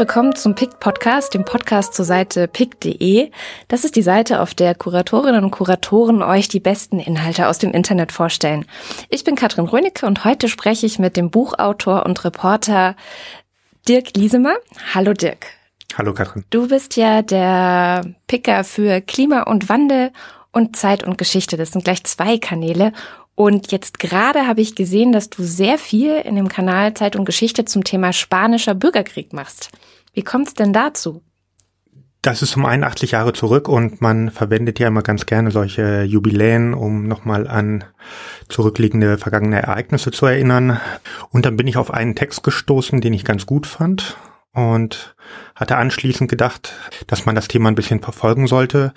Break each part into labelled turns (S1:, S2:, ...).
S1: willkommen zum PICT Podcast, dem Podcast zur Seite pict.de. Das ist die Seite, auf der Kuratorinnen und Kuratoren euch die besten Inhalte aus dem Internet vorstellen. Ich bin Katrin Rönecke und heute spreche ich mit dem Buchautor und Reporter Dirk Liesemer. Hallo Dirk.
S2: Hallo Katrin.
S1: Du bist ja der Picker für Klima und Wandel und Zeit und Geschichte. Das sind gleich zwei Kanäle. Und jetzt gerade habe ich gesehen, dass du sehr viel in dem Kanal Zeit und Geschichte zum Thema spanischer Bürgerkrieg machst. Wie kommt es denn dazu?
S2: Das ist um 81 Jahre zurück und man verwendet ja immer ganz gerne solche Jubiläen, um nochmal an zurückliegende vergangene Ereignisse zu erinnern. Und dann bin ich auf einen Text gestoßen, den ich ganz gut fand und hatte anschließend gedacht, dass man das Thema ein bisschen verfolgen sollte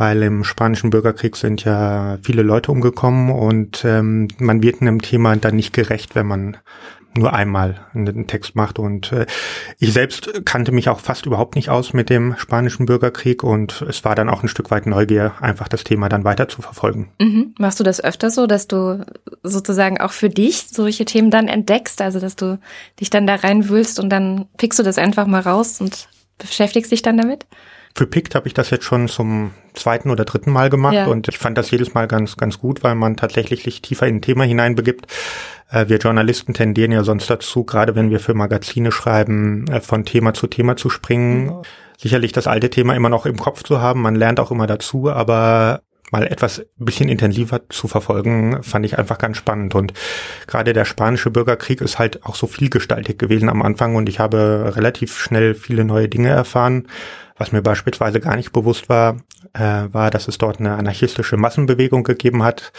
S2: weil im spanischen Bürgerkrieg sind ja viele Leute umgekommen und ähm, man wird einem Thema dann nicht gerecht, wenn man nur einmal einen Text macht. Und äh, ich selbst kannte mich auch fast überhaupt nicht aus mit dem spanischen Bürgerkrieg und es war dann auch ein Stück weit Neugier, einfach das Thema dann weiter zu verfolgen.
S1: Mhm. Machst du das öfter so, dass du sozusagen auch für dich solche Themen dann entdeckst, also dass du dich dann da reinwühlst und dann pickst du das einfach mal raus und beschäftigst dich dann damit?
S2: Für PICT habe ich das jetzt schon zum zweiten oder dritten Mal gemacht ja. und ich fand das jedes Mal ganz, ganz gut, weil man tatsächlich sich tiefer in ein Thema hineinbegibt. Äh, wir Journalisten tendieren ja sonst dazu, gerade wenn wir für Magazine schreiben, äh, von Thema zu Thema zu springen. Mhm. Sicherlich das alte Thema immer noch im Kopf zu haben, man lernt auch immer dazu, aber mal etwas bisschen intensiver zu verfolgen, fand ich einfach ganz spannend. Und gerade der spanische Bürgerkrieg ist halt auch so vielgestaltig gewesen am Anfang und ich habe relativ schnell viele neue Dinge erfahren. Was mir beispielsweise gar nicht bewusst war, äh, war, dass es dort eine anarchistische Massenbewegung gegeben hat.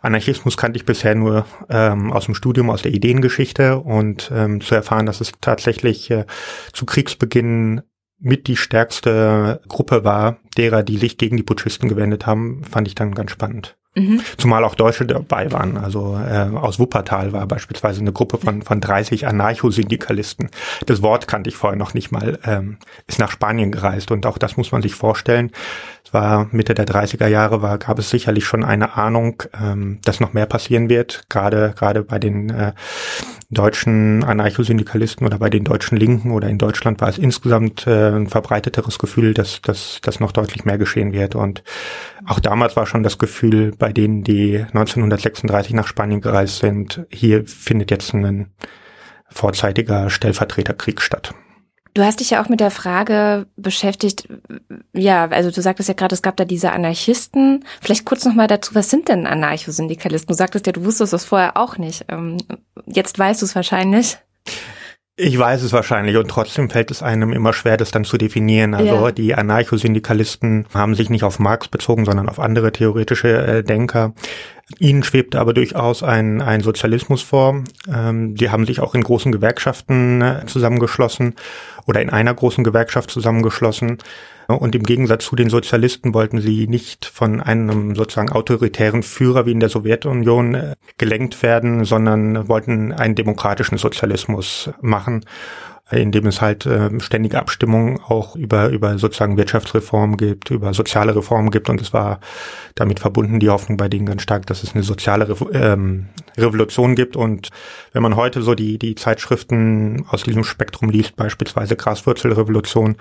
S2: Anarchismus kannte ich bisher nur ähm, aus dem Studium, aus der Ideengeschichte und ähm, zu erfahren, dass es tatsächlich äh, zu Kriegsbeginn mit die stärkste Gruppe war, derer, die sich gegen die Putschisten gewendet haben, fand ich dann ganz spannend. Mhm. Zumal auch Deutsche dabei waren. Also äh, aus Wuppertal war beispielsweise eine Gruppe von, von 30 Anarchosyndikalisten. Das Wort kannte ich vorher noch nicht mal. Ähm, ist nach Spanien gereist und auch das muss man sich vorstellen. Es war Mitte der 30er Jahre, war, gab es sicherlich schon eine Ahnung, ähm, dass noch mehr passieren wird, gerade gerade bei den äh, deutschen Anarchosyndikalisten oder bei den deutschen Linken oder in Deutschland war es insgesamt äh, ein verbreiteteres Gefühl, dass, dass, dass noch deutlich mehr geschehen wird. Und auch damals war schon das Gefühl bei denen, die 1936 nach Spanien gereist sind, hier findet jetzt ein vorzeitiger Stellvertreterkrieg statt.
S1: Du hast dich ja auch mit der Frage beschäftigt, ja, also du sagtest ja gerade, es gab da diese Anarchisten. Vielleicht kurz nochmal dazu, was sind denn Anarchosyndikalisten? Du sagtest ja, du wusstest das vorher auch nicht. Ähm, jetzt weißt du es wahrscheinlich.
S2: Ich weiß es wahrscheinlich und trotzdem fällt es einem immer schwer, das dann zu definieren. Also ja. die Anarchosyndikalisten haben sich nicht auf Marx bezogen, sondern auf andere theoretische äh, Denker. Ihnen schwebte aber durchaus ein, ein Sozialismus vor. Ähm, die haben sich auch in großen Gewerkschaften äh, zusammengeschlossen oder in einer großen Gewerkschaft zusammengeschlossen. Und im Gegensatz zu den Sozialisten wollten sie nicht von einem sozusagen autoritären Führer wie in der Sowjetunion äh, gelenkt werden, sondern wollten einen demokratischen Sozialismus machen in dem es halt äh, ständige Abstimmungen auch über, über sozusagen Wirtschaftsreform gibt, über soziale Reformen gibt und es war damit verbunden die Hoffnung bei denen ganz stark, dass es eine soziale Re ähm, Revolution gibt und wenn man heute so die, die Zeitschriften aus diesem Spektrum liest, beispielsweise Graswurzelrevolution,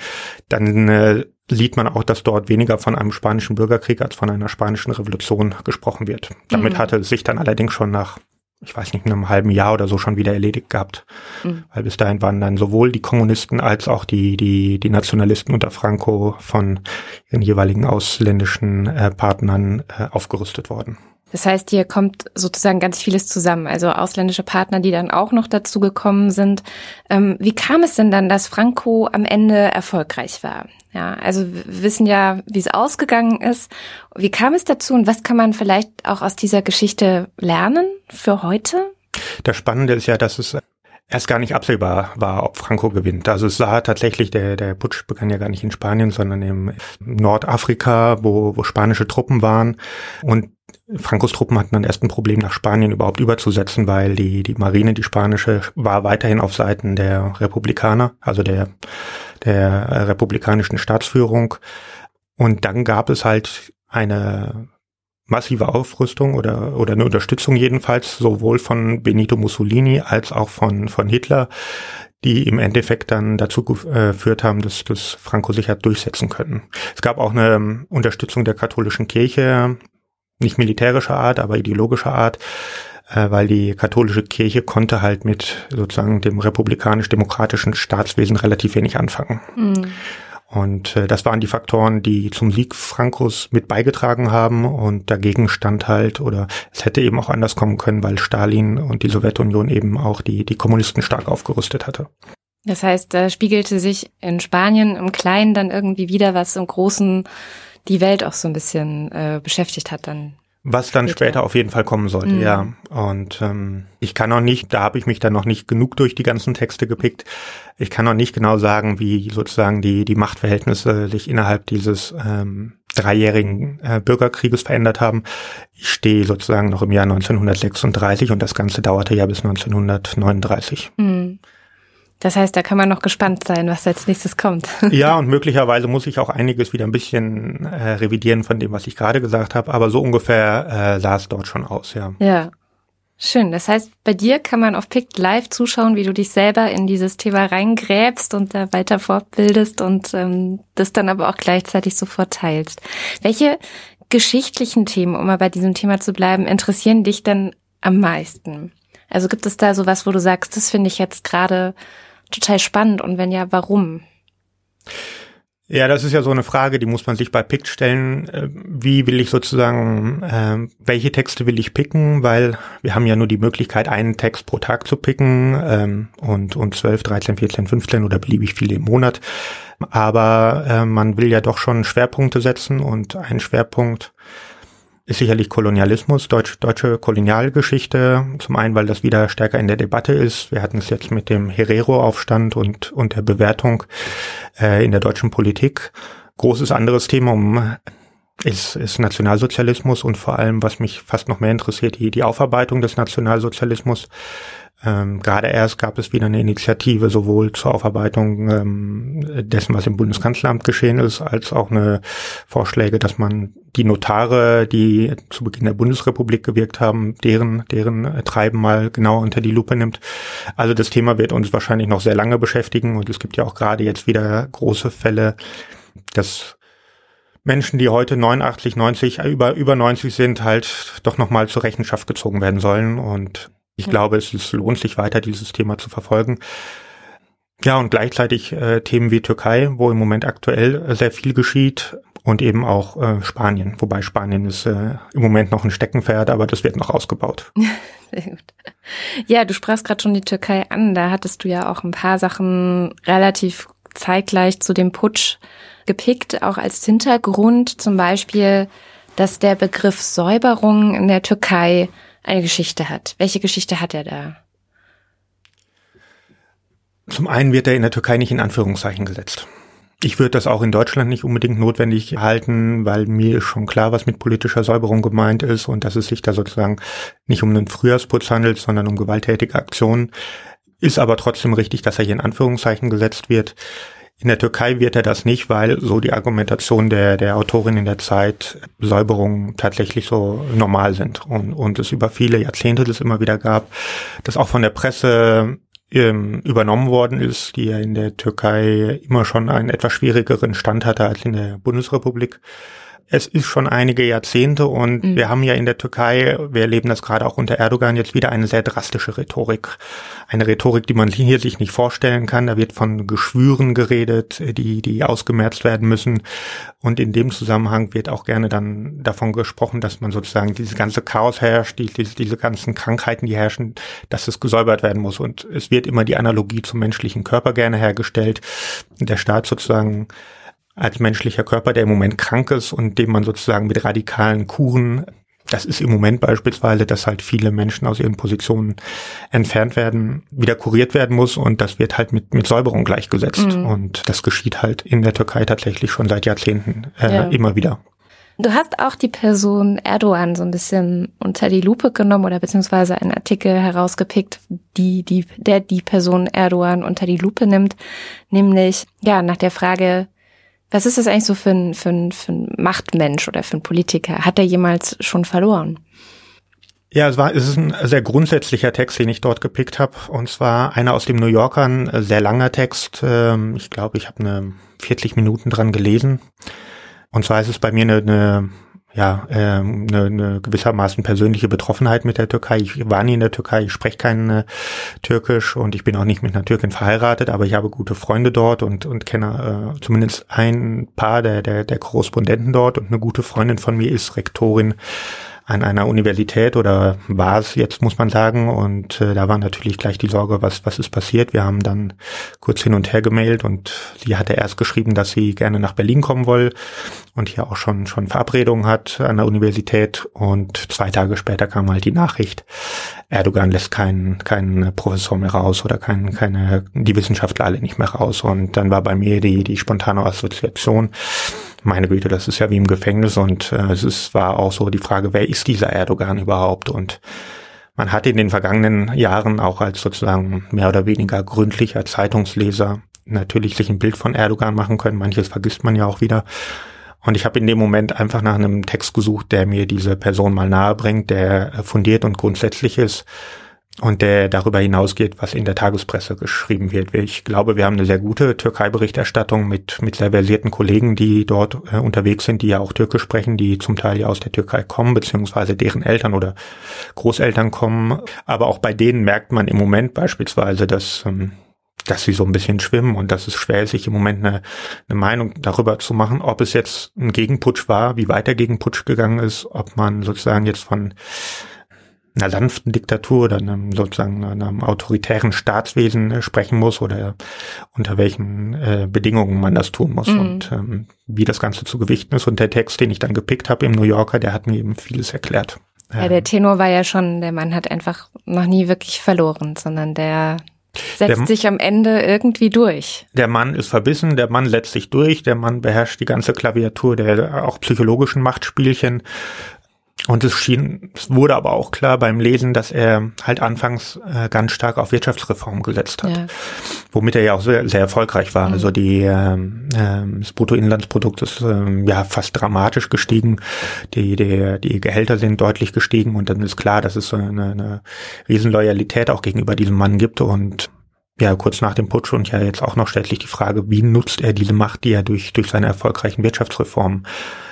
S2: dann äh, sieht man auch, dass dort weniger von einem spanischen Bürgerkrieg als von einer spanischen Revolution gesprochen wird. Damit mhm. hatte es sich dann allerdings schon nach ich weiß nicht, in einem halben Jahr oder so schon wieder erledigt gehabt. Mhm. Weil bis dahin waren dann sowohl die Kommunisten als auch die, die, die Nationalisten unter Franco von ihren jeweiligen ausländischen äh, Partnern äh, aufgerüstet worden.
S1: Das heißt, hier kommt sozusagen ganz vieles zusammen. Also ausländische Partner, die dann auch noch dazu gekommen sind. Ähm, wie kam es denn dann, dass Franco am Ende erfolgreich war? Ja, also wir wissen ja, wie es ausgegangen ist. Wie kam es dazu und was kann man vielleicht auch aus dieser Geschichte lernen für heute?
S2: Das Spannende ist ja, dass es erst gar nicht absehbar war, ob Franco gewinnt. Also es sah tatsächlich, der, der Putsch begann ja gar nicht in Spanien, sondern im Nordafrika, wo, wo spanische Truppen waren. Und Francos Truppen hatten dann erst ein Problem, nach Spanien überhaupt überzusetzen, weil die, die Marine, die spanische, war weiterhin auf Seiten der Republikaner, also der, der republikanischen Staatsführung. Und dann gab es halt eine massive Aufrüstung oder, oder eine Unterstützung jedenfalls, sowohl von Benito Mussolini als auch von, von Hitler, die im Endeffekt dann dazu äh, geführt haben, dass das Franco sich hat durchsetzen können. Es gab auch eine ähm, Unterstützung der katholischen Kirche, nicht militärischer Art, aber ideologischer Art, äh, weil die katholische Kirche konnte halt mit sozusagen dem republikanisch-demokratischen Staatswesen relativ wenig anfangen. Mhm. Und äh, das waren die Faktoren, die zum Sieg Frankos mit beigetragen haben. Und dagegen stand halt, oder es hätte eben auch anders kommen können, weil Stalin und die Sowjetunion eben auch die, die Kommunisten stark aufgerüstet hatte.
S1: Das heißt, da spiegelte sich in Spanien im Kleinen dann irgendwie wieder, was im Großen die Welt auch so ein bisschen äh, beschäftigt hat dann
S2: was dann später. später auf jeden Fall kommen sollte, mhm. ja. Und ähm, ich kann auch nicht, da habe ich mich dann noch nicht genug durch die ganzen Texte gepickt. Ich kann auch nicht genau sagen, wie sozusagen die, die Machtverhältnisse sich innerhalb dieses ähm, dreijährigen äh, Bürgerkrieges verändert haben. Ich stehe sozusagen noch im Jahr 1936 und das Ganze dauerte ja bis 1939. Mhm.
S1: Das heißt, da kann man noch gespannt sein, was als nächstes kommt.
S2: Ja, und möglicherweise muss ich auch einiges wieder ein bisschen äh, revidieren von dem, was ich gerade gesagt habe, aber so ungefähr äh, sah es dort schon aus, ja.
S1: Ja. Schön. Das heißt, bei dir kann man auf Pict live zuschauen, wie du dich selber in dieses Thema reingräbst und da weiter fortbildest und ähm, das dann aber auch gleichzeitig sofort teilst. Welche geschichtlichen Themen, um mal bei diesem Thema zu bleiben, interessieren dich denn am meisten? Also gibt es da sowas, wo du sagst, das finde ich jetzt gerade total spannend und wenn ja, warum?
S2: Ja, das ist ja so eine Frage, die muss man sich bei Pick stellen. Äh, wie will ich sozusagen, äh, welche Texte will ich picken? Weil wir haben ja nur die Möglichkeit, einen Text pro Tag zu picken ähm, und, und 12, 13, 14, 15 oder beliebig viele im Monat. Aber äh, man will ja doch schon Schwerpunkte setzen und ein Schwerpunkt ist sicherlich Kolonialismus, Deutsch, deutsche Kolonialgeschichte. Zum einen, weil das wieder stärker in der Debatte ist. Wir hatten es jetzt mit dem Herero-Aufstand und, und der Bewertung äh, in der deutschen Politik. Großes anderes Thema um ist, ist Nationalsozialismus und vor allem, was mich fast noch mehr interessiert, die, die Aufarbeitung des Nationalsozialismus. Ähm, gerade erst gab es wieder eine Initiative sowohl zur Aufarbeitung ähm, dessen, was im Bundeskanzleramt geschehen ist, als auch eine Vorschläge, dass man die Notare, die zu Beginn der Bundesrepublik gewirkt haben, deren, deren Treiben mal genauer unter die Lupe nimmt. Also das Thema wird uns wahrscheinlich noch sehr lange beschäftigen und es gibt ja auch gerade jetzt wieder große Fälle, dass Menschen, die heute 89, 90, über, über 90 sind, halt doch nochmal zur Rechenschaft gezogen werden sollen und ich glaube, es ist, lohnt sich weiter, dieses Thema zu verfolgen. Ja, und gleichzeitig äh, Themen wie Türkei, wo im Moment aktuell äh, sehr viel geschieht und eben auch äh, Spanien, wobei Spanien ist äh, im Moment noch ein Steckenpferd, aber das wird noch ausgebaut. Sehr gut.
S1: Ja, du sprachst gerade schon die Türkei an, da hattest du ja auch ein paar Sachen relativ zeitgleich zu dem Putsch gepickt, auch als Hintergrund zum Beispiel, dass der Begriff Säuberung in der Türkei eine Geschichte hat. Welche Geschichte hat er da?
S2: Zum einen wird er in der Türkei nicht in Anführungszeichen gesetzt. Ich würde das auch in Deutschland nicht unbedingt notwendig halten, weil mir ist schon klar, was mit politischer Säuberung gemeint ist und dass es sich da sozusagen nicht um einen Frühjahrsputz handelt, sondern um gewalttätige Aktionen. Ist aber trotzdem richtig, dass er hier in Anführungszeichen gesetzt wird. In der Türkei wird er das nicht, weil so die Argumentation der, der Autorin in der Zeit Säuberungen tatsächlich so normal sind. Und, und es über viele Jahrzehnte das immer wieder gab, das auch von der Presse ähm, übernommen worden ist, die ja in der Türkei immer schon einen etwas schwierigeren Stand hatte als in der Bundesrepublik es ist schon einige Jahrzehnte und mhm. wir haben ja in der Türkei, wir erleben das gerade auch unter Erdogan jetzt wieder eine sehr drastische Rhetorik. Eine Rhetorik, die man hier sich nicht vorstellen kann. Da wird von Geschwüren geredet, die, die ausgemerzt werden müssen. Und in dem Zusammenhang wird auch gerne dann davon gesprochen, dass man sozusagen dieses ganze Chaos herrscht, die, diese, diese ganzen Krankheiten, die herrschen, dass es gesäubert werden muss. Und es wird immer die Analogie zum menschlichen Körper gerne hergestellt. Der Staat sozusagen als menschlicher Körper, der im Moment krank ist und dem man sozusagen mit radikalen Kuren, das ist im Moment beispielsweise, dass halt viele Menschen aus ihren Positionen entfernt werden, wieder kuriert werden muss und das wird halt mit, mit Säuberung gleichgesetzt. Mhm. Und das geschieht halt in der Türkei tatsächlich schon seit Jahrzehnten äh, ja. immer wieder.
S1: Du hast auch die Person Erdogan so ein bisschen unter die Lupe genommen oder beziehungsweise einen Artikel herausgepickt, die, die, der die Person Erdogan unter die Lupe nimmt, nämlich, ja, nach der Frage, was ist das eigentlich so für ein, für ein, für ein Machtmensch oder für ein Politiker? Hat er jemals schon verloren?
S2: Ja, es war, es ist ein sehr grundsätzlicher Text, den ich dort gepickt habe. Und zwar einer aus dem New Yorker, ein sehr langer Text. Ähm, ich glaube, ich habe eine 40 Minuten dran gelesen. Und zwar ist es bei mir eine, eine ja, ähm, eine, eine gewissermaßen persönliche Betroffenheit mit der Türkei. Ich war nie in der Türkei, ich spreche kein äh, Türkisch und ich bin auch nicht mit einer Türkin verheiratet, aber ich habe gute Freunde dort und, und kenne äh, zumindest ein paar der, der, der Korrespondenten dort und eine gute Freundin von mir ist Rektorin an einer Universität oder war es jetzt, muss man sagen. Und äh, da war natürlich gleich die Sorge, was, was ist passiert. Wir haben dann kurz hin und her gemailt und sie hatte erst geschrieben, dass sie gerne nach Berlin kommen will und hier auch schon, schon Verabredungen hat an der Universität. Und zwei Tage später kam halt die Nachricht, Erdogan lässt keinen, keinen Professor mehr raus oder keinen, keine, die Wissenschaftler alle nicht mehr raus. Und dann war bei mir die, die spontane Assoziation, meine Güte, das ist ja wie im Gefängnis und äh, es ist, war auch so die Frage, wer ist dieser Erdogan überhaupt? Und man hat in den vergangenen Jahren auch als sozusagen mehr oder weniger gründlicher Zeitungsleser natürlich sich ein Bild von Erdogan machen können. Manches vergisst man ja auch wieder. Und ich habe in dem Moment einfach nach einem Text gesucht, der mir diese Person mal nahe bringt, der fundiert und grundsätzlich ist und der darüber hinausgeht, was in der Tagespresse geschrieben wird. Ich glaube, wir haben eine sehr gute Türkei-Berichterstattung mit, mit sehr versierten Kollegen, die dort äh, unterwegs sind, die ja auch Türkisch sprechen, die zum Teil ja aus der Türkei kommen, beziehungsweise deren Eltern oder Großeltern kommen. Aber auch bei denen merkt man im Moment beispielsweise, dass ähm, dass sie so ein bisschen schwimmen und dass es schwer ist, sich im Moment eine, eine Meinung darüber zu machen, ob es jetzt ein Gegenputsch war, wie weit der Gegenputsch gegangen ist, ob man sozusagen jetzt von einer sanften Diktatur oder einem sozusagen einem autoritären Staatswesen äh, sprechen muss oder unter welchen äh, Bedingungen man das tun muss mhm. und ähm, wie das Ganze zu gewichten ist. Und der Text, den ich dann gepickt habe im New Yorker, der hat mir eben vieles erklärt.
S1: Ja, der Tenor war ja schon, der Mann hat einfach noch nie wirklich verloren, sondern der setzt der, sich am Ende irgendwie durch.
S2: Der Mann ist verbissen, der Mann setzt sich durch, der Mann beherrscht die ganze Klaviatur der auch psychologischen Machtspielchen und es schien, es wurde aber auch klar beim Lesen, dass er halt anfangs äh, ganz stark auf Wirtschaftsreform gesetzt hat, ja. womit er ja auch sehr, sehr erfolgreich war. Mhm. Also die ähm, äh, das Bruttoinlandsprodukt ist ähm, ja fast dramatisch gestiegen, die, die die Gehälter sind deutlich gestiegen und dann ist klar, dass es so eine, eine Riesenloyalität auch gegenüber diesem Mann gibt und ja, kurz nach dem Putsch und ja jetzt auch noch stellt sich die Frage, wie nutzt er diese Macht, die er durch, durch seine erfolgreichen Wirtschaftsreformen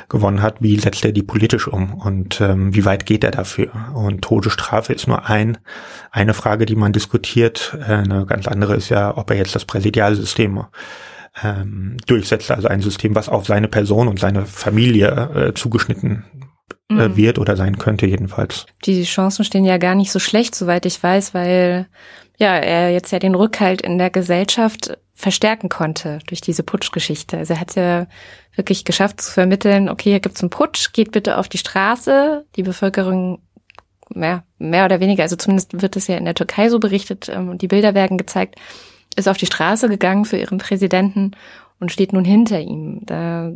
S2: gewonnen hat, wie setzt er die politisch um und ähm, wie weit geht er dafür? Und Todesstrafe ist nur ein, eine Frage, die man diskutiert. Äh, eine ganz andere ist ja, ob er jetzt das Präsidialsystem ähm, durchsetzt, also ein System, was auf seine Person und seine Familie äh, zugeschnitten äh, mhm. wird oder sein könnte jedenfalls.
S1: Die Chancen stehen ja gar nicht so schlecht, soweit ich weiß, weil ja, er jetzt ja den Rückhalt in der Gesellschaft verstärken konnte durch diese Putschgeschichte. Also er hat ja wirklich geschafft zu vermitteln, okay, hier gibt's einen Putsch, geht bitte auf die Straße. Die Bevölkerung mehr, mehr oder weniger, also zumindest wird es ja in der Türkei so berichtet ähm, und die Bilder werden gezeigt, ist auf die Straße gegangen für ihren Präsidenten und steht nun hinter ihm. Da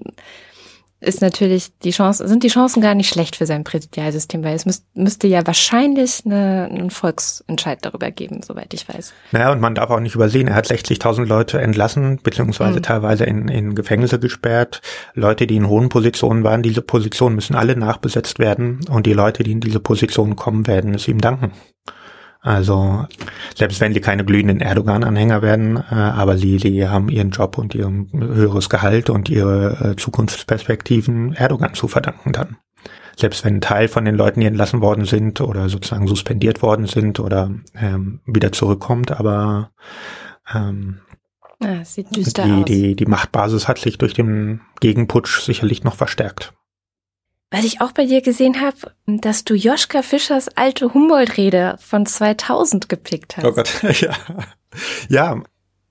S1: ist natürlich die Chance, sind die Chancen gar nicht schlecht für sein Präsidialsystem, weil es müß, müsste ja wahrscheinlich eine, einen Volksentscheid darüber geben, soweit ich weiß.
S2: Naja, und man darf auch nicht übersehen, er hat 60.000 Leute entlassen, beziehungsweise mhm. teilweise in, in Gefängnisse gesperrt. Leute, die in hohen Positionen waren, diese Positionen müssen alle nachbesetzt werden und die Leute, die in diese Positionen kommen, werden es ihm danken. Also selbst wenn die keine glühenden Erdogan-Anhänger werden, äh, aber sie, die haben ihren Job und ihr höheres Gehalt und ihre äh, Zukunftsperspektiven Erdogan zu verdanken dann. Selbst wenn ein Teil von den Leuten, die entlassen worden sind oder sozusagen suspendiert worden sind oder ähm, wieder zurückkommt, aber ähm,
S1: ja, düster
S2: die, die, die Machtbasis hat sich durch den Gegenputsch sicherlich noch verstärkt.
S1: Was ich auch bei dir gesehen habe, dass du Joschka Fischers alte Humboldt-Rede von 2000 gepickt hast.
S2: Oh Gott, ja. Ja.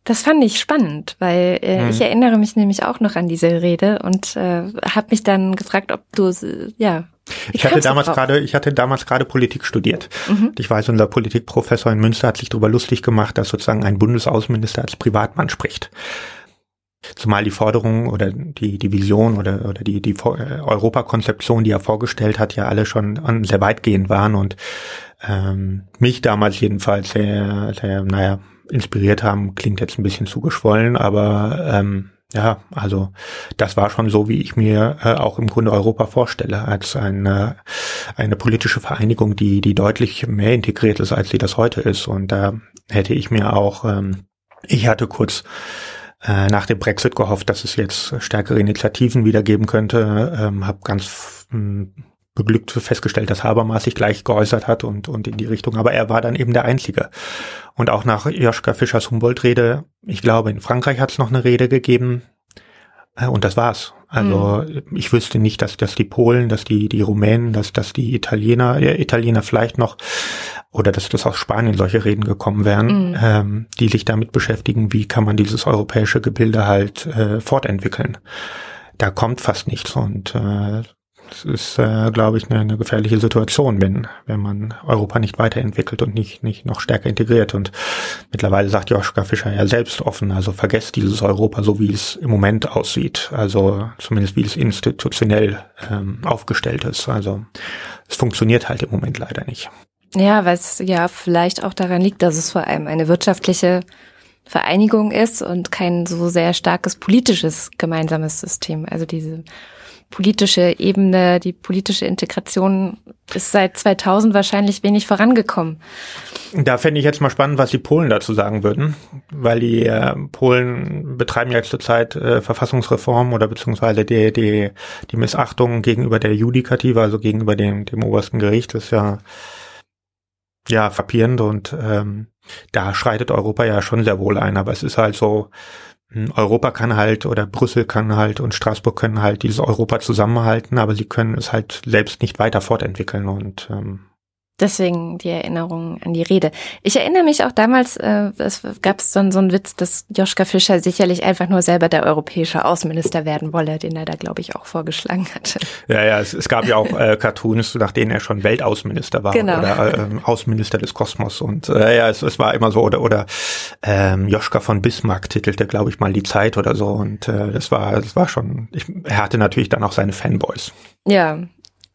S1: Das fand ich spannend, weil äh, hm. ich erinnere mich nämlich auch noch an diese Rede und äh, habe mich dann gefragt, ob du ja
S2: ich hatte damals gerade, ich hatte damals gerade Politik studiert. Mhm. Ich weiß, unser Politikprofessor in Münster hat sich darüber lustig gemacht, dass sozusagen ein Bundesaußenminister als Privatmann spricht. Zumal die Forderung oder die, die Vision oder, oder die, die äh, Europakonzeption, die er vorgestellt hat, ja alle schon sehr weitgehend waren und ähm, mich damals jedenfalls sehr, sehr, naja, inspiriert haben, klingt jetzt ein bisschen zugeschwollen, aber ähm, ja, also das war schon so, wie ich mir äh, auch im Grunde Europa vorstelle, als ein, äh, eine politische Vereinigung, die, die deutlich mehr integriert ist, als sie das heute ist. Und da hätte ich mir auch, ähm, ich hatte kurz äh, nach dem Brexit gehofft, dass es jetzt stärkere Initiativen wieder geben könnte. Ähm, habe ganz mh, beglückt festgestellt, dass Habermas sich gleich geäußert hat und, und in die Richtung. Aber er war dann eben der Einzige. Und auch nach Joschka Fischers Humboldt-Rede, ich glaube, in Frankreich hat es noch eine Rede gegeben. Äh, und das war's. Also mhm. ich wüsste nicht, dass, dass die Polen, dass die, die Rumänen, dass, dass die Italiener, äh, Italiener vielleicht noch, oder dass das aus Spanien solche Reden gekommen wären, mhm. ähm, die sich damit beschäftigen, wie kann man dieses europäische Gebilde halt äh, fortentwickeln. Da kommt fast nichts und äh, das ist, äh, glaube ich, eine, eine gefährliche Situation, wenn, wenn man Europa nicht weiterentwickelt und nicht, nicht noch stärker integriert. Und mittlerweile sagt Joschka Fischer ja selbst offen, also vergesst dieses Europa so, wie es im Moment aussieht. Also zumindest wie es institutionell ähm, aufgestellt ist. Also es funktioniert halt im Moment leider nicht.
S1: Ja, es ja vielleicht auch daran liegt, dass es vor allem eine wirtschaftliche Vereinigung ist und kein so sehr starkes politisches gemeinsames System. Also diese politische Ebene, die politische Integration ist seit 2000 wahrscheinlich wenig vorangekommen.
S2: Da fände ich jetzt mal spannend, was die Polen dazu sagen würden, weil die äh, Polen betreiben ja zurzeit äh, Verfassungsreform oder beziehungsweise die, die, die Missachtung gegenüber der Judikative, also gegenüber dem, dem obersten Gericht, ist ja ja frappierend und ähm, da schreitet Europa ja schon sehr wohl ein, aber es ist halt so, hm, Europa kann halt oder Brüssel kann halt und Straßburg können halt dieses Europa zusammenhalten, aber sie können es halt selbst nicht weiter fortentwickeln und ähm,
S1: Deswegen die Erinnerung an die Rede. Ich erinnere mich auch damals, äh, es gab dann so einen Witz, dass Joschka Fischer sicherlich einfach nur selber der europäische Außenminister werden wolle, den er da, glaube ich, auch vorgeschlagen hatte.
S2: Ja, ja, es, es gab ja auch äh, Cartoons, nach denen er schon Weltaußenminister war genau. oder äh, Außenminister des Kosmos. Und äh, ja, es, es war immer so, oder oder ähm, Joschka von Bismarck titelte, glaube ich, mal die Zeit oder so. Und äh, das war, das war schon, ich, er hatte natürlich dann auch seine Fanboys.
S1: Ja,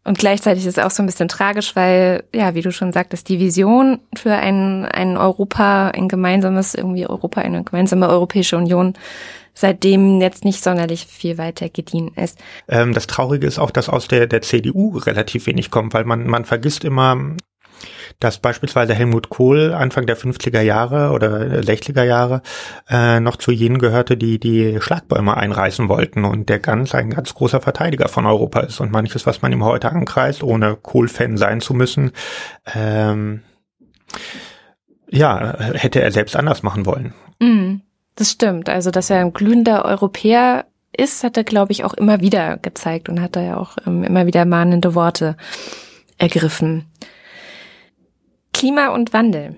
S1: und gleichzeitig ist es auch so ein bisschen tragisch, weil, ja, wie du schon sagtest, die Vision für ein, ein Europa, ein gemeinsames, irgendwie Europa, eine gemeinsame Europäische Union seitdem jetzt nicht sonderlich viel weiter gediehen ist.
S2: Ähm, das Traurige ist auch, dass aus der, der CDU relativ wenig kommt, weil man, man vergisst immer, dass beispielsweise Helmut Kohl Anfang der 50er Jahre oder 60er Jahre äh, noch zu jenen gehörte, die die Schlagbäume einreißen wollten und der ganz ein ganz großer Verteidiger von Europa ist und manches, was man ihm heute ankreist, ohne Kohl-Fan sein zu müssen, ähm, ja, hätte er selbst anders machen wollen.
S1: Mm, das stimmt. Also, dass er ein glühender Europäer ist, hat er, glaube ich, auch immer wieder gezeigt und hat da ja auch ähm, immer wieder mahnende Worte ergriffen. Klima und Wandel.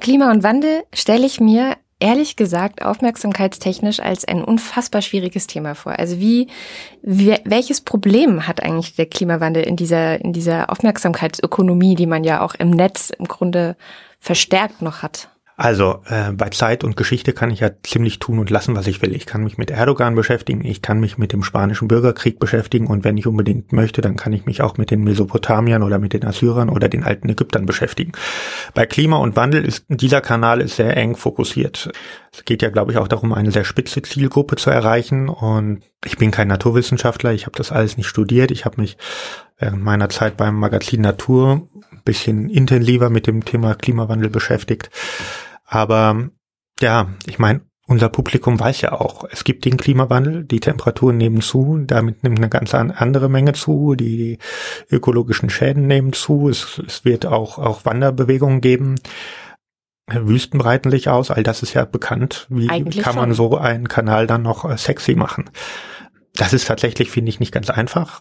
S1: Klima und Wandel stelle ich mir ehrlich gesagt aufmerksamkeitstechnisch als ein unfassbar schwieriges Thema vor. Also wie, welches Problem hat eigentlich der Klimawandel in dieser in dieser Aufmerksamkeitsökonomie, die man ja auch im Netz im Grunde verstärkt noch hat?
S2: Also äh, bei Zeit und Geschichte kann ich ja ziemlich tun und lassen, was ich will. Ich kann mich mit Erdogan beschäftigen, ich kann mich mit dem spanischen Bürgerkrieg beschäftigen und wenn ich unbedingt möchte, dann kann ich mich auch mit den Mesopotamiern oder mit den Assyrern oder den alten Ägyptern beschäftigen. Bei Klima und Wandel ist dieser Kanal ist sehr eng fokussiert. Es geht ja, glaube ich, auch darum, eine sehr spitze Zielgruppe zu erreichen und ich bin kein Naturwissenschaftler, ich habe das alles nicht studiert, ich habe mich während meiner Zeit beim Magazin Natur ein bisschen intensiver mit dem Thema Klimawandel beschäftigt. Aber ja, ich meine, unser Publikum weiß ja auch, es gibt den Klimawandel, die Temperaturen nehmen zu, damit nimmt eine ganz andere Menge zu, die ökologischen Schäden nehmen zu, es, es wird auch, auch Wanderbewegungen geben. Wüsten breiten sich aus, all das ist ja bekannt. Wie Eigentlich kann man schon. so einen Kanal dann noch äh, sexy machen? Das ist tatsächlich, finde ich, nicht ganz einfach.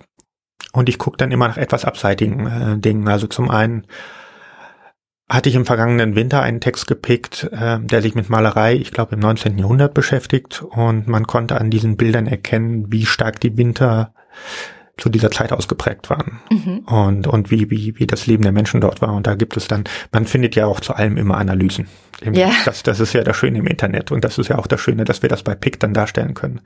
S2: Und ich gucke dann immer nach etwas abseitigen äh, Dingen. Also zum einen hatte ich im vergangenen Winter einen Text gepickt, äh, der sich mit Malerei, ich glaube, im 19. Jahrhundert beschäftigt und man konnte an diesen Bildern erkennen, wie stark die Winter zu dieser Zeit ausgeprägt waren mhm. und und wie wie wie das Leben der Menschen dort war und da gibt es dann man findet ja auch zu allem immer Analysen ja. das das ist ja das Schöne im Internet und das ist ja auch das Schöne dass wir das bei Pick dann darstellen können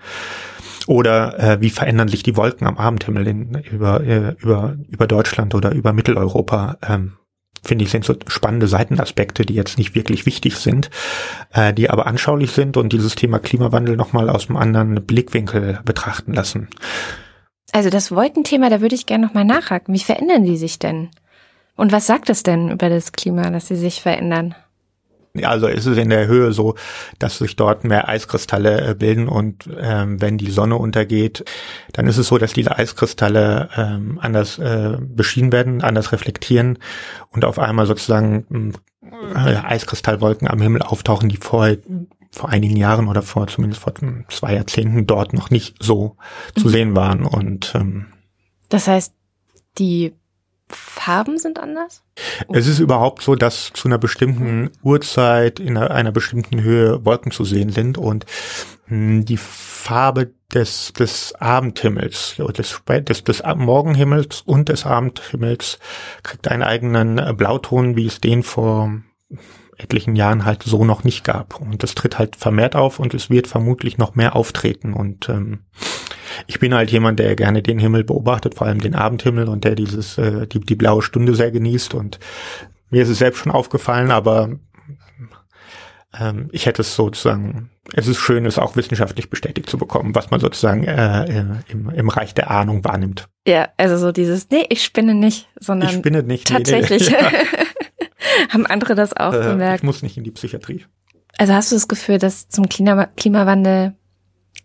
S2: oder äh, wie verändern sich die Wolken am Abendhimmel in, über äh, über über Deutschland oder über Mitteleuropa ähm, finde ich, sind so spannende Seitenaspekte, die jetzt nicht wirklich wichtig sind, äh, die aber anschaulich sind und dieses Thema Klimawandel nochmal aus einem anderen Blickwinkel betrachten lassen.
S1: Also das Wolkenthema, da würde ich gerne nochmal nachhaken. Wie verändern die sich denn? Und was sagt es denn über das Klima, dass sie sich verändern?
S2: Also ist es in der Höhe so, dass sich dort mehr Eiskristalle äh, bilden und ähm, wenn die Sonne untergeht, dann ist es so, dass diese Eiskristalle ähm, anders äh, beschienen werden, anders reflektieren und auf einmal sozusagen äh, Eiskristallwolken am Himmel auftauchen, die vorher vor einigen Jahren oder vor zumindest vor zwei Jahrzehnten dort noch nicht so mhm. zu sehen waren und ähm,
S1: das heißt, die Farben sind anders?
S2: Es ist überhaupt so, dass zu einer bestimmten Uhrzeit in einer, bestimmten Höhe Wolken zu sehen sind und hm, die Farbe des, des Abendhimmels, des, des, des Morgenhimmels und des Abendhimmels kriegt einen eigenen äh, Blauton, wie es den vor etlichen Jahren halt so noch nicht gab. Und das tritt halt vermehrt auf und es wird vermutlich noch mehr auftreten. Und ähm, ich bin halt jemand, der gerne den Himmel beobachtet, vor allem den Abendhimmel und der dieses äh, die, die blaue Stunde sehr genießt. Und mir ist es selbst schon aufgefallen, aber ähm, ich hätte es sozusagen, es ist schön, es auch wissenschaftlich bestätigt zu bekommen, was man sozusagen äh, im, im Reich der Ahnung wahrnimmt.
S1: Ja, also so dieses, nee, ich spinne nicht, sondern
S2: ich spinne nicht,
S1: tatsächlich. Nee, nee, ja. Haben andere das auch äh, gemerkt?
S2: Ich muss nicht in die Psychiatrie.
S1: Also hast du das Gefühl, dass zum Klima Klimawandel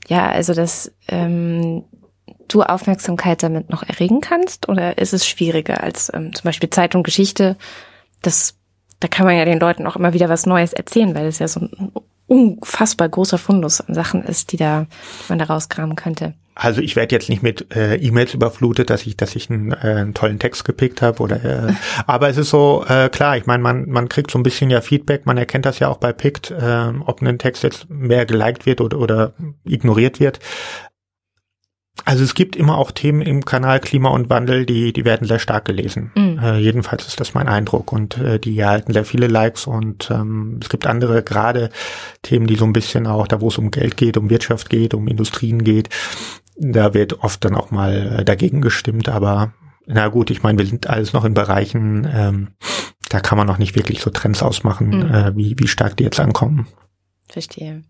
S1: ja, also dass ähm, du Aufmerksamkeit damit noch erregen kannst? Oder ist es schwieriger als ähm, zum Beispiel Zeitung Geschichte? Das, da kann man ja den Leuten auch immer wieder was Neues erzählen, weil es ja so ein unfassbar großer Fundus an Sachen ist, die da die man da rauskramen könnte.
S2: Also ich werde jetzt nicht mit äh, E-Mails überflutet, dass ich, dass ich einen, äh, einen tollen Text gepickt habe oder. Äh, aber es ist so äh, klar. Ich meine, man man kriegt so ein bisschen ja Feedback. Man erkennt das ja auch bei Pict, äh, ob ein Text jetzt mehr geliked wird oder oder ignoriert wird. Also es gibt immer auch Themen im Kanal Klima und Wandel, die, die werden sehr stark gelesen. Mhm. Äh, jedenfalls ist das mein Eindruck und äh, die erhalten sehr viele Likes und ähm, es gibt andere gerade Themen, die so ein bisschen auch, da wo es um Geld geht, um Wirtschaft geht, um Industrien geht, da wird oft dann auch mal äh, dagegen gestimmt, aber na gut, ich meine, wir sind alles noch in Bereichen, ähm, da kann man noch nicht wirklich so Trends ausmachen, mhm. äh, wie, wie stark die jetzt ankommen.
S1: Verstehe.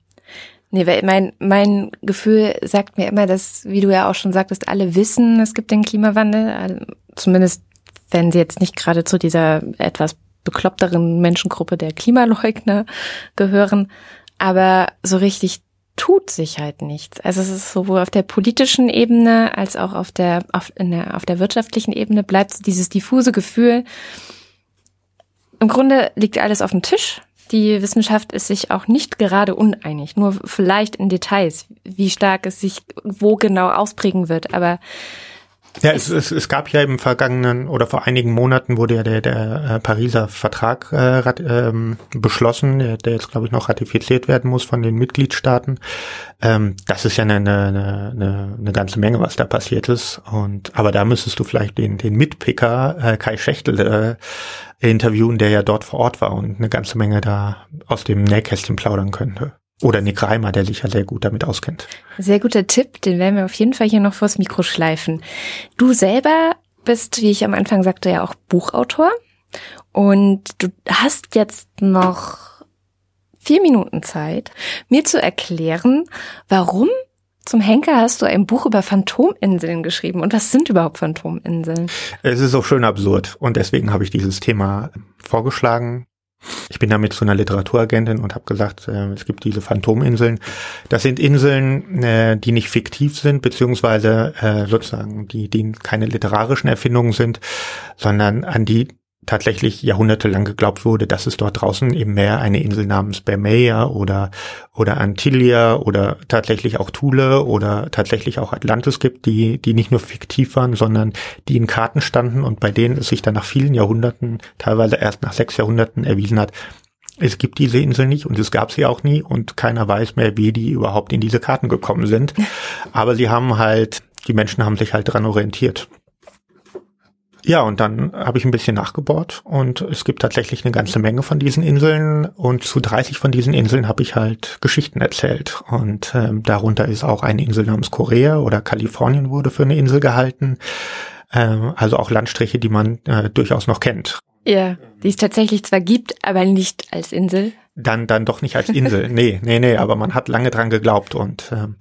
S1: Nee, weil mein, mein Gefühl sagt mir immer, dass, wie du ja auch schon sagtest, alle wissen, es gibt den Klimawandel. Also zumindest wenn sie jetzt nicht gerade zu dieser etwas bekloppteren Menschengruppe der Klimaleugner gehören. Aber so richtig tut sich halt nichts. Also es ist sowohl auf der politischen Ebene als auch auf der, auf, der, auf der wirtschaftlichen Ebene bleibt dieses diffuse Gefühl, im Grunde liegt alles auf dem Tisch die Wissenschaft ist sich auch nicht gerade uneinig, nur vielleicht in Details, wie stark es sich wo genau ausprägen wird. Aber
S2: ja, es, es, es gab ja im vergangenen oder vor einigen Monaten wurde ja der, der äh, Pariser Vertrag äh, rat, ähm, beschlossen, der, der jetzt glaube ich noch ratifiziert werden muss von den Mitgliedstaaten. Ähm, das ist ja eine, eine, eine, eine ganze Menge, was da passiert ist. Und aber da müsstest du vielleicht den, den Mitpicker äh, Kai Schächtel äh, interviewen, der ja dort vor Ort war und eine ganze Menge da aus dem Nähkästchen plaudern könnte. Oder Nick Reimer, der sich ja sehr gut damit auskennt.
S1: Sehr guter Tipp, den werden wir auf jeden Fall hier noch vors Mikro schleifen. Du selber bist, wie ich am Anfang sagte, ja auch Buchautor. Und du hast jetzt noch vier Minuten Zeit, mir zu erklären, warum zum Henker hast du ein Buch über Phantominseln geschrieben. Und was sind überhaupt Phantominseln?
S2: Es ist auch schön absurd. Und deswegen habe ich dieses Thema vorgeschlagen. Ich bin damit zu einer Literaturagentin und habe gesagt, äh, es gibt diese Phantominseln. Das sind Inseln, äh, die nicht fiktiv sind, beziehungsweise äh, sozusagen die, die keine literarischen Erfindungen sind, sondern an die tatsächlich jahrhundertelang geglaubt wurde, dass es dort draußen im Meer eine Insel namens Bermeja oder, oder Antillia oder tatsächlich auch Thule oder tatsächlich auch Atlantis gibt, die, die nicht nur fiktiv waren, sondern die in Karten standen und bei denen es sich dann nach vielen Jahrhunderten, teilweise erst nach sechs Jahrhunderten erwiesen hat, es gibt diese Insel nicht und es gab sie auch nie und keiner weiß mehr, wie die überhaupt in diese Karten gekommen sind. Aber sie haben halt, die Menschen haben sich halt dran orientiert. Ja, und dann habe ich ein bisschen nachgebohrt und es gibt tatsächlich eine ganze Menge von diesen Inseln und zu 30 von diesen Inseln habe ich halt Geschichten erzählt und ähm, darunter ist auch eine Insel namens Korea oder Kalifornien wurde für eine Insel gehalten, ähm, also auch Landstriche, die man äh, durchaus noch kennt.
S1: Ja, die es tatsächlich zwar gibt, aber nicht als Insel.
S2: Dann dann doch nicht als Insel, nee, nee, nee, aber man hat lange dran geglaubt und ähm,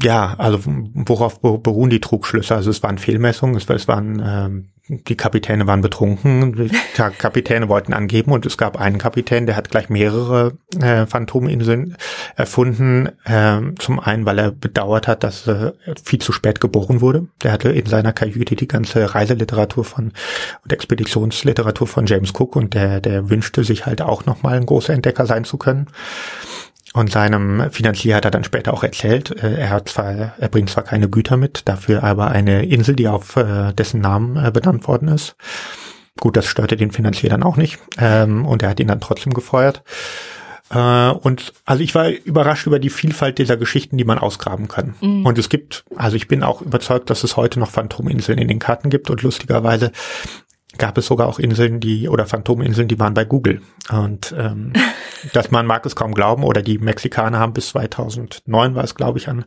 S2: Ja, also worauf beruhen die Trugschlüsse? Also es waren Fehlmessungen, es, es waren ähm, die Kapitäne waren betrunken, die Kapitäne wollten angeben und es gab einen Kapitän, der hat gleich mehrere äh, Phantominseln erfunden. Äh, zum einen, weil er bedauert hat, dass er viel zu spät geboren wurde. Der hatte in seiner Kajüte die ganze Reiseliteratur von und Expeditionsliteratur von James Cook und der, der wünschte sich halt auch nochmal ein großer Entdecker sein zu können. Und seinem Finanzier hat er dann später auch erzählt, äh, er hat zwar, er bringt zwar keine Güter mit, dafür aber eine Insel, die auf äh, dessen Namen äh, benannt worden ist. Gut, das störte den Finanzier dann auch nicht. Ähm, und er hat ihn dann trotzdem gefeuert. Und also ich war überrascht über die Vielfalt dieser Geschichten, die man ausgraben kann. Mhm. Und es gibt, also ich bin auch überzeugt, dass es heute noch Phantominseln in den Karten gibt und lustigerweise gab es sogar auch Inseln, die oder Phantominseln, die waren bei Google. Und ähm, dass man mag es kaum glauben, oder die Mexikaner haben bis 2009 war es, glaube ich, an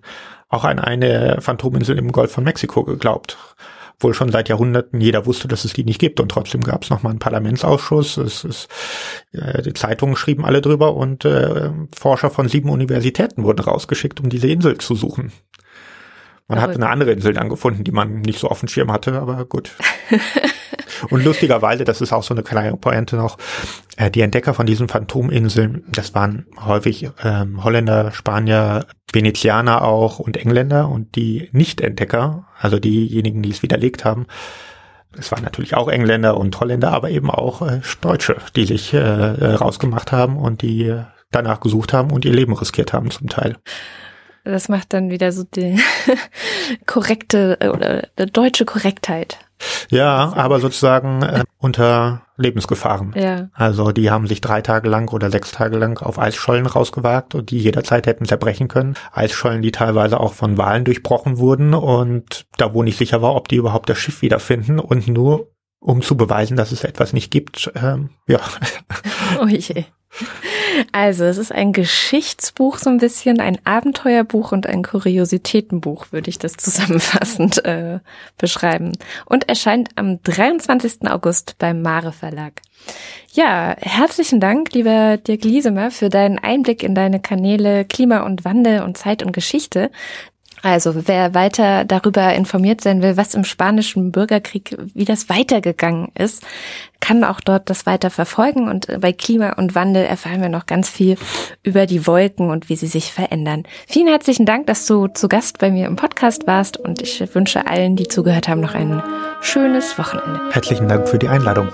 S2: auch an eine Phantominsel im Golf von Mexiko geglaubt. Wohl schon seit Jahrhunderten jeder wusste, dass es die nicht gibt und trotzdem gab es nochmal einen Parlamentsausschuss. Es ist, äh, die Zeitungen schrieben alle drüber und äh, Forscher von sieben Universitäten wurden rausgeschickt, um diese Insel zu suchen. Man hat eine andere Insel dann gefunden, die man nicht so auf dem Schirm hatte, aber gut. Und lustigerweise, das ist auch so eine kleine Pointe noch, äh, die Entdecker von diesen Phantominseln, das waren häufig ähm, Holländer, Spanier, Venezianer auch und Engländer und die Nicht-Entdecker, also diejenigen, die es widerlegt haben, es waren natürlich auch Engländer und Holländer, aber eben auch äh, Deutsche, die sich äh, äh rausgemacht haben und die äh, danach gesucht haben und ihr Leben riskiert haben zum Teil.
S1: Das macht dann wieder so die korrekte äh, oder deutsche Korrektheit.
S2: Ja, aber sozusagen äh, unter Lebensgefahren. Ja. Also die haben sich drei Tage lang oder sechs Tage lang auf Eisschollen rausgewagt und die jederzeit hätten zerbrechen können. Eisschollen, die teilweise auch von Walen durchbrochen wurden und da wo nicht sicher war, ob die überhaupt das Schiff wiederfinden und nur um zu beweisen, dass es etwas nicht gibt. Ähm, ja.
S1: Oh je. Also, es ist ein Geschichtsbuch so ein bisschen, ein Abenteuerbuch und ein Kuriositätenbuch, würde ich das zusammenfassend äh, beschreiben. Und erscheint am 23. August beim Mare Verlag. Ja, herzlichen Dank, lieber Dirk Liesemer, für deinen Einblick in deine Kanäle Klima und Wandel und Zeit und Geschichte. Also wer weiter darüber informiert sein will, was im spanischen Bürgerkrieg, wie das weitergegangen ist, kann auch dort das weiter verfolgen. Und bei Klima und Wandel erfahren wir noch ganz viel über die Wolken und wie sie sich verändern. Vielen herzlichen Dank, dass du zu Gast bei mir im Podcast warst und ich wünsche allen, die zugehört haben, noch ein schönes Wochenende.
S2: Herzlichen Dank für die Einladung.